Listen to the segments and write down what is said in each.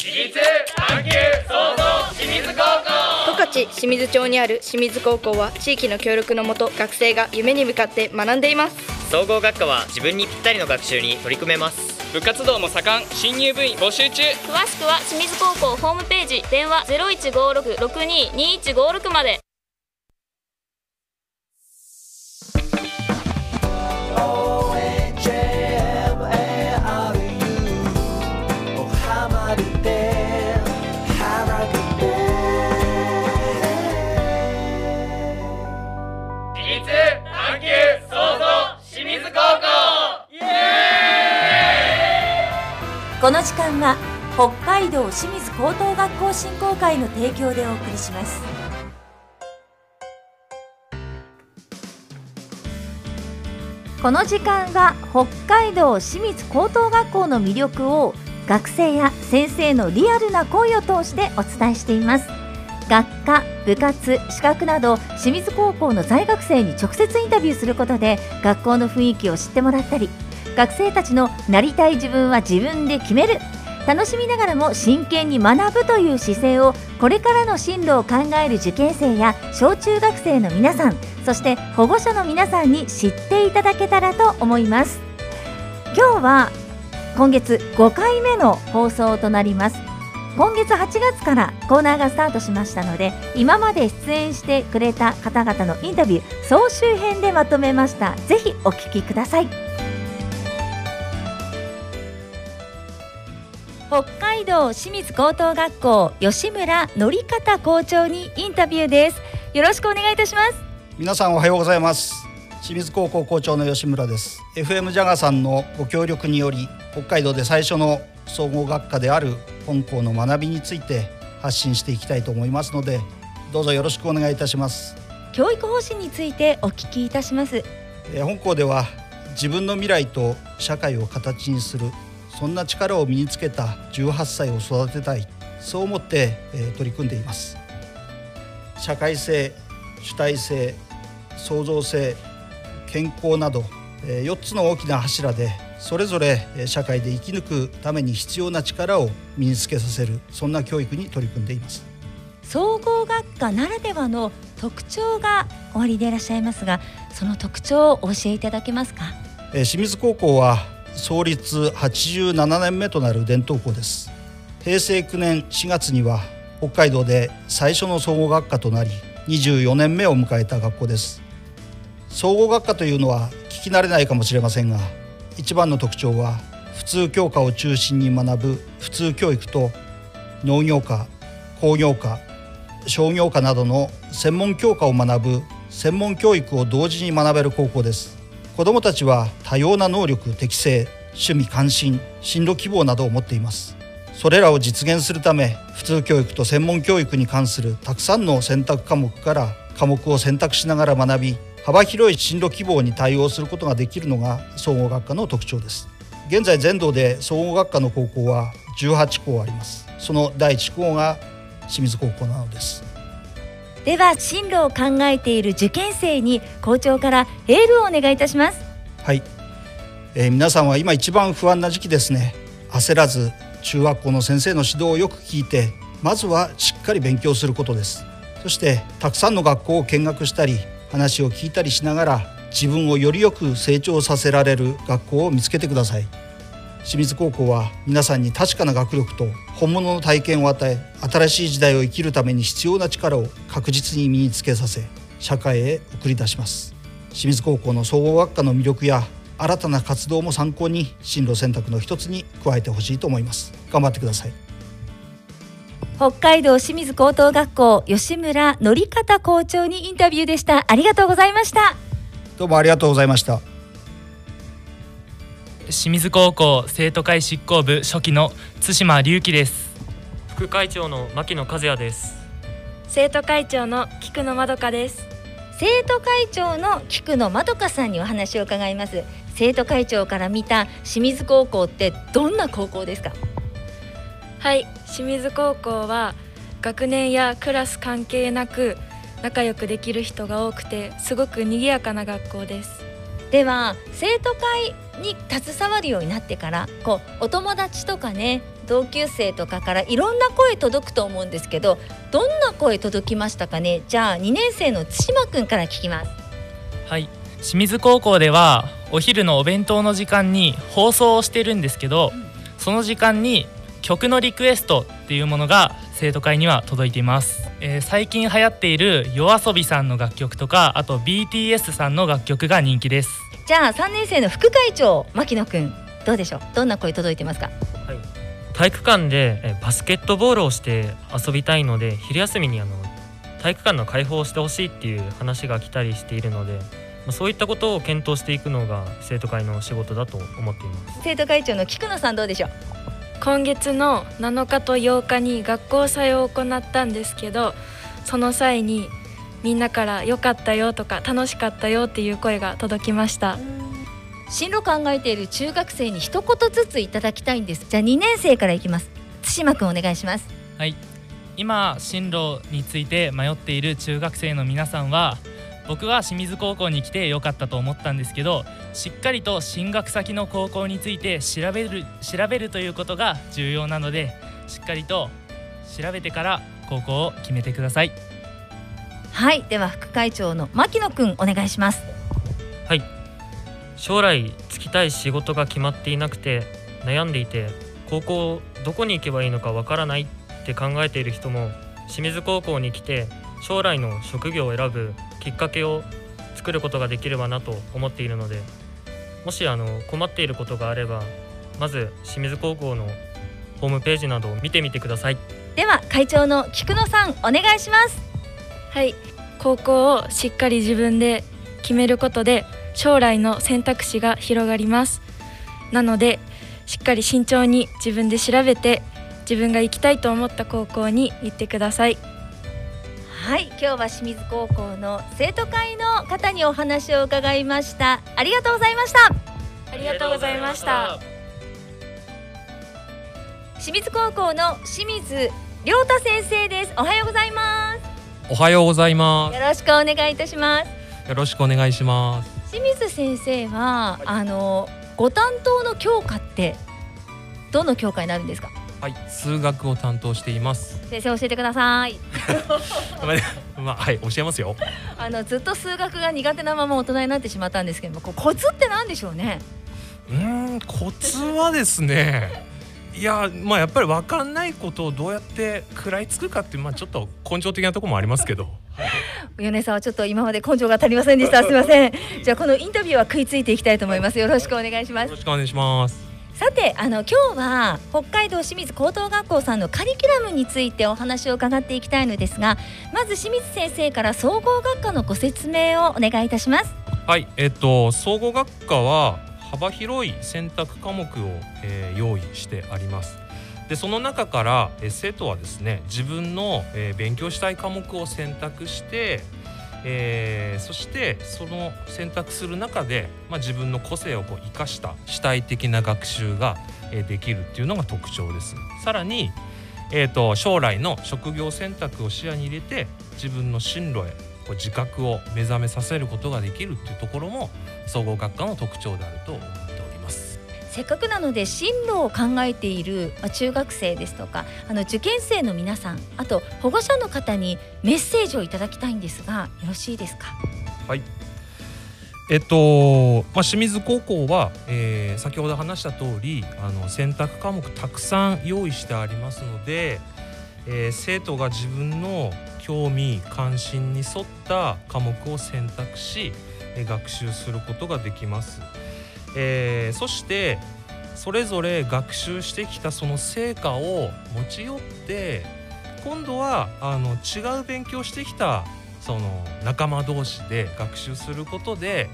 私立探求創造清水高校。十勝清水町にある清水高校は地域の協力のもと学生が夢に向かって学んでいます。総合学科は自分にぴったりの学習に取り組めます。部活動も盛ん。新入部員募集中。詳しくは清水高校ホームページ。電話0156-622156までこの時間は北海道清水高等学校振興会の提供でお送りします。この時間は北海道清水高等学校の魅力を学生や先生のリアルな声を通してお伝えしています。学科、部活、資格など清水高校の在学生に直接インタビューすることで学校の雰囲気を知ってもらったり学生たちのなりたい自分は自分で決める。楽しみながらも真剣に学ぶという姿勢をこれからの進路を考える受験生や小中学生の皆さんそして保護者の皆さんに知っていただけたらと思います。今日は今月5回目の放送となります。今月8月からコーナーがスタートしましたので今まで出演してくれた方々のインタビュー総集編でまとめました。ぜひお聞きください。北海道清水高等学校吉村則方校長にインタビューです。よろしくお願いいたします。皆さんおはようございます。清水高校校長の吉村です。FM ジャガさんのご協力により北海道で最初の総合学科である本校の学びについて発信していきたいと思いますのでどうぞよろしくお願いいたします。教育方針についてお聞きいたします。えー本校では自分の未来と社会を形にするそんな力を身につけた18歳を育てたい。そう思って、えー取り組んでいます。社会性主体性創造性健康など、え4つの大きな柱でそれぞれえー社会で生き抜くために必要な力を身につけさせるそんな教育に取り組んでいます。総合学科ならではの特徴がおありでいらっしゃいますがその特徴をお教えいただけますか？えー清水高校は創立87年目となる伝統校です。平成9年4月には北海道で最初の総合学科となり24年目を迎えた学校です。総合学科というのは聞き慣れないかもしれませんが一番の特徴は普通教科を中心に学ぶ普通教育と農業科工業科商業科などの専門教科を学ぶ専門教育を同時に学べる高校です。子どもたちは多様な能力適性趣味関心進路希望などを持っています。それらを実現するため普通教育と専門教育に関するたくさんの選択科目から科目を選択しながら学び幅広い進路希望に対応することができるのが総合学科の特徴です。現在全道で総合学科の高校は18校あります。その第1校が清水高校なのです。では進路を考えている受験生に校長からエールをお願いいたします。はい、えー皆さんは今一番不安な時期ですね。焦らず中学校の先生の指導をよく聞いてまずはしっかり勉強することです。そしてたくさんの学校を見学したり話を聞いたりしながら自分をよりよく成長させられる学校を見つけてください。清水高校は皆さんに確かな学力と本物の体験を与え新しい時代を生きるために必要な力を確実に身につけさせ社会へ送り出します。清水高校の総合学科の魅力や新たな活動も参考に進路選択の一つに加えてほしいと思います。頑張ってください。北海道清水高等学校吉村則方校長にインタビューでした。ありがとうございました。どうもありがとうございました清水高校生徒会執行部初期の津島隆樹です。副会長の牧野和也です。生徒会長の菊野まどかです。生徒会長の菊野まどかさんにお話を伺います。生徒会長から見た清水高校ってどんな高校ですか？はい。清水高校は学年やクラス関係なく仲良くできる人が多くてすごく賑やかな学校ですでは生徒会に携わるようになってからこうお友達とかね同級生とかからいろんな声届くと思うんですけどどんな声届きましたかね？じゃあ2年生の対馬くんから聞きます。はい。清水高校ではお昼のお弁当の時間に放送をしてるんですけど、その時間に曲のリクエストっていうものが生徒会には届いています、えー最近流行っている YOASOBI さんの楽曲とかあと BTS さんの楽曲が人気です。じゃあ3年生の副会長牧野くんどうでしょう？どんな声届いてますか？体育館でえバスケットボールをして遊びたいので昼休みにあの体育館の開放をしてほしいっていう話が来たりしているので、まあ、そういったことを検討していくのが生徒会の仕事だと思っています。生徒会長の菊野さんどうでしょう？今月の7日と8日に学校祭を行ったんですけどその際にみんなから良かったよとか楽しかったよっていう声が届きました。進路考えている中学生に一言ずついただきたいんです。じゃあ2年生からいきます。対馬くんお願いします。はい。今進路について迷っている中学生の皆さんは僕は清水高校に来てよかったと思ったんですけどしっかりと進学先の高校について調べる調べるということが重要なのでしっかりと調べてから高校を決めてください。はいでは副会長の牧野くんお願いします。はい。将来就きたい仕事が決まっていなくて悩んでいて高校どこに行けばいいのかわからないって考えている人も清水高校に来て将来の職業を選ぶきっかけを作ることができればなと思っているのでもしあの困っていることがあればまず清水高校のホームページなどを見てみてください。では会長の菊野さんお願いします。はい。高校をしっかり自分で決めることで将来の選択肢が広がります。なのでしっかり慎重に自分で調べて自分が行きたいと思った高校に行ってくださいはい今日は清水高校の生徒会の方にお話を伺いました。ありがとうございました。ありがとうございました。清水高校の清水亮太先生です。おはようございまおはようございます。よろしくお願いいたします。す。よろしくお願いします。清水先生は、あのご担当の教科ってどの教科になるんですか？はい、数学を担当しています。先生教えてください まあ、はい、教えますよ。あのずっと数学が苦手なまま大人になってしまったんですけどもこうコツって何でしょうね？うーん、コツはですね。いや、まあ、やっぱり分かんないことをどうやって食らいつくかっていう、まあ、ちょっと根性的なところもありますけど。米さんはちょっと今まで根性が足りませんでしたすみませんじゃあこのインタビューは食いついていきたいと思いますよろしくお願いしますよろしくお願いします。さてあの今日は北海道清水高等学校さんのカリキュラムについてお話を伺っていきたいのですがまず清水先生から総合学科のご説明をお願いいたしますはい、えっと、総合学科は幅広い選択科目を、えー用意してあります。でその中から、えー生徒はですね自分の、えー勉強したい科目を選択して、えーそしてその選択する中で、まあ、自分の個性をこう生かした主体的な学習が、えできるっていうのが特徴です。さらに、えー、と将来の職業選択を視野に入れて自分の進路へこう自覚を目覚めさせることができるっていうところも総合学科の特徴であると思います。せっかくなので進路を考えているま中学生ですとかあの受験生の皆さんあと保護者の方にメッセージをいただきたいんですがよろしいですか？はい。えっと、まあ、清水高校は、えー先ほど話した通りあの選択科目たくさん用意してありますので、えー生徒が自分の興味関心に沿った科目を選択し、えー学習することができます。えーそしてそれぞれ学習してきたその成果を持ち寄って今度はあの違う勉強してきたその仲間同士で学習することで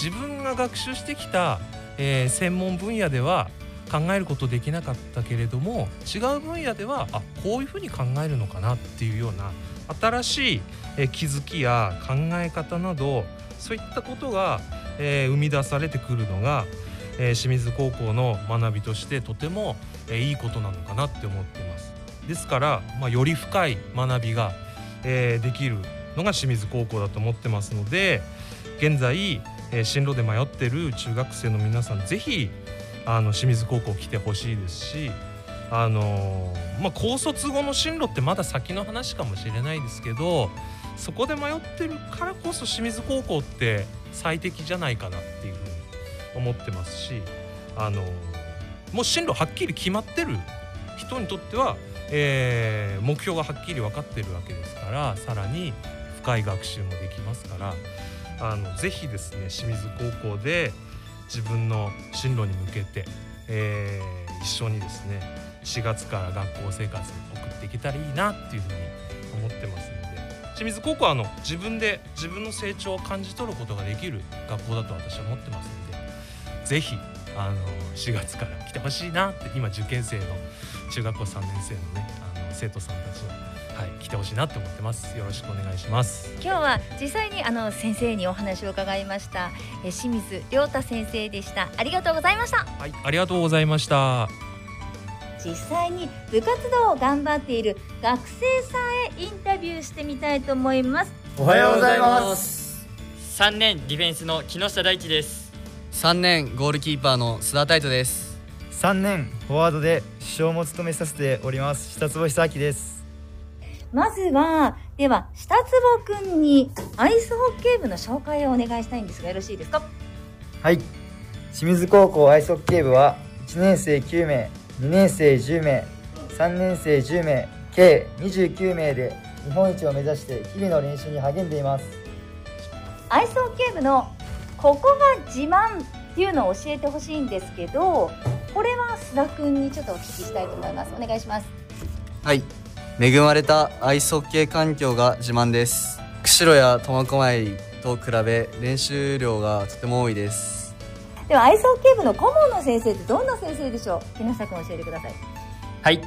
自分が学習してきた、えー専門分野では考えることできなかったけれども違う分野ではあこういうふうに考えるのかなっていうような新しい、気づきや考え方などそういったことが、えー生み出されてくるのが、えー清水高校の学びとしてとても、えーいいことなのかなって思ってます。ですから、まあ、より深い学びが、えーできるのが清水高校だと思ってますので現在、えー進路で迷ってる中学生の皆さんぜひあの清水高校来てほしいですし、あのーまあ高卒後の進路ってまだ先の話かもしれないですけどそこで迷ってるからこそ清水高校って最適じゃないかなっていうふうに思ってますしあのもう進路はっきり決まってる人にとっては、えー目標がはっきり分かってるわけですからさらに深い学習もできますからあのぜひですね清水高校で自分の進路に向けて、えー一緒にですね4月から学校生活を送っていけたらいいなっていうふうに思ってますので清水高校はあの自分で自分の成長を感じ取ることができる学校だと私は思ってますのでぜひあの4月から来てほしいなって今受験生の中学校3年生のねあの生徒さんたちは、はい、来てほしいなって思ってます。よろしくお願いします。今日は実際にあの先生にお話を伺いましたえ清水亮太先生でした。ありがとうございました。はいありがとうございました実際に部活動を頑張っている学生さんへインタビューしてみたいと思います。おはようございます。3年ディフェンスの木下大地です。3年ゴールキーパーの須田太斗です。3年フォワードで主将も務めさせております。下坪久明です。まずはでは下坪くんにアイスホッケー部の紹介をお願いしたいんですがよろしいですか？はい。清水高校アイスホッケー部は1年生9名2年生10名3年生10名計29名で日本一を目指して日々の練習に励んでいます。アイスホッケー部のここが自慢っていうのを教えてほしいんですけどこれは須田くんにちょっとお聞きしたいと思います。お願いします。はい。恵まれたアイスホッケー環境が自慢です。釧路や苫小牧と比べ練習量がとても多いですではアイスホッケー部の顧問の先生ってどんな先生でしょう？木下くん教えてください。はい。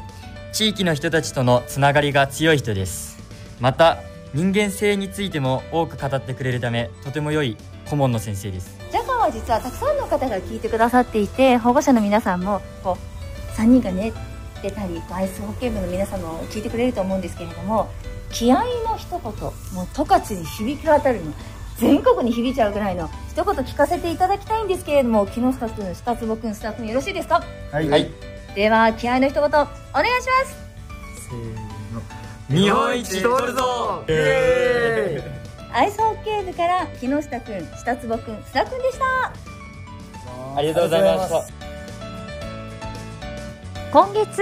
地域の人たちとのつながりが強い人です。また人間性についても多く語ってくれるためとても良い顧問の先生です。ジャガーは実はたくさんの方が聞いてくださっていて保護者の皆さんもこう3人がね出たりアイスホッケー部の皆さんも聞いてくれると思うんですけれども気合の一言もう十勝に響き渡るの全国に響いちゃうぐらいの一言聞かせていただきたいんですけれども木下君下坪君スタッフよろしいですか？はい、はい。では気合の一言お願いします。せーの。日本一取るぞイエーイ。アイスホッケー部から木下君下坪君須田君でした。ありがとうございました今月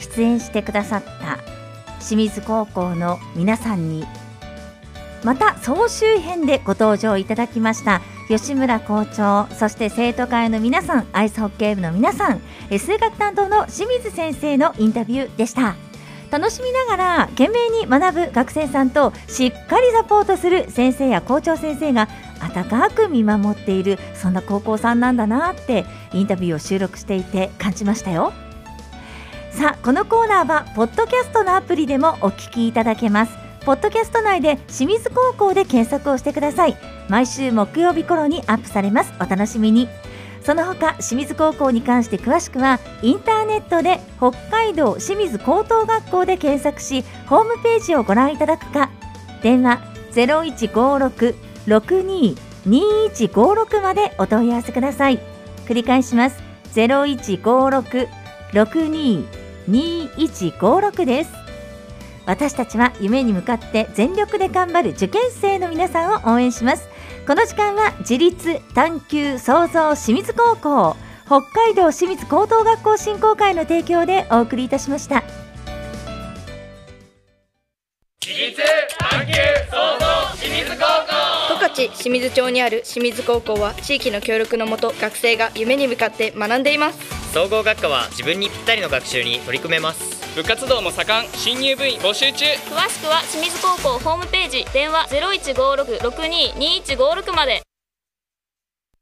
出演してくださった清水高校の皆さんにまた総集編でご登場いただきました吉村校長そして生徒会の皆さんアイスホッケー部の皆さん数学担当の清水先生のインタビューでした。楽しみながら懸命に学ぶ学生さんとしっかりサポートする先生や校長先生が温かく見守っているそんな高校さんなんだなってインタビューを収録していて感じましたよ。さあこのコーナーはポッドキャストのアプリでもお聞きいただけます。ポッドキャスト内で清水高校で検索をしてください。毎週木曜日頃にアップされます。お楽しみに。その他清水高校に関して詳しくはインターネットで北海道清水高等学校で検索しホームページをご覧いただくか。電話0156-622156までお問い合わせください。繰り返します。0156-622156です。私たちは夢に向かって全力で頑張る受験生の皆さんを応援します。この時間は自立探求創造清水高校北海道清水高等学校振興会の提供でお送りいたしました。自立探求創造清水高校十勝清水町にある清水高校は地域の協力のもと学生が夢に向かって学んでいます。総合学科は自分にぴったりの学習に取り組めます部活動も盛ん新入部員募集中。詳しくは清水高校ホームページ電話0156-622156まで。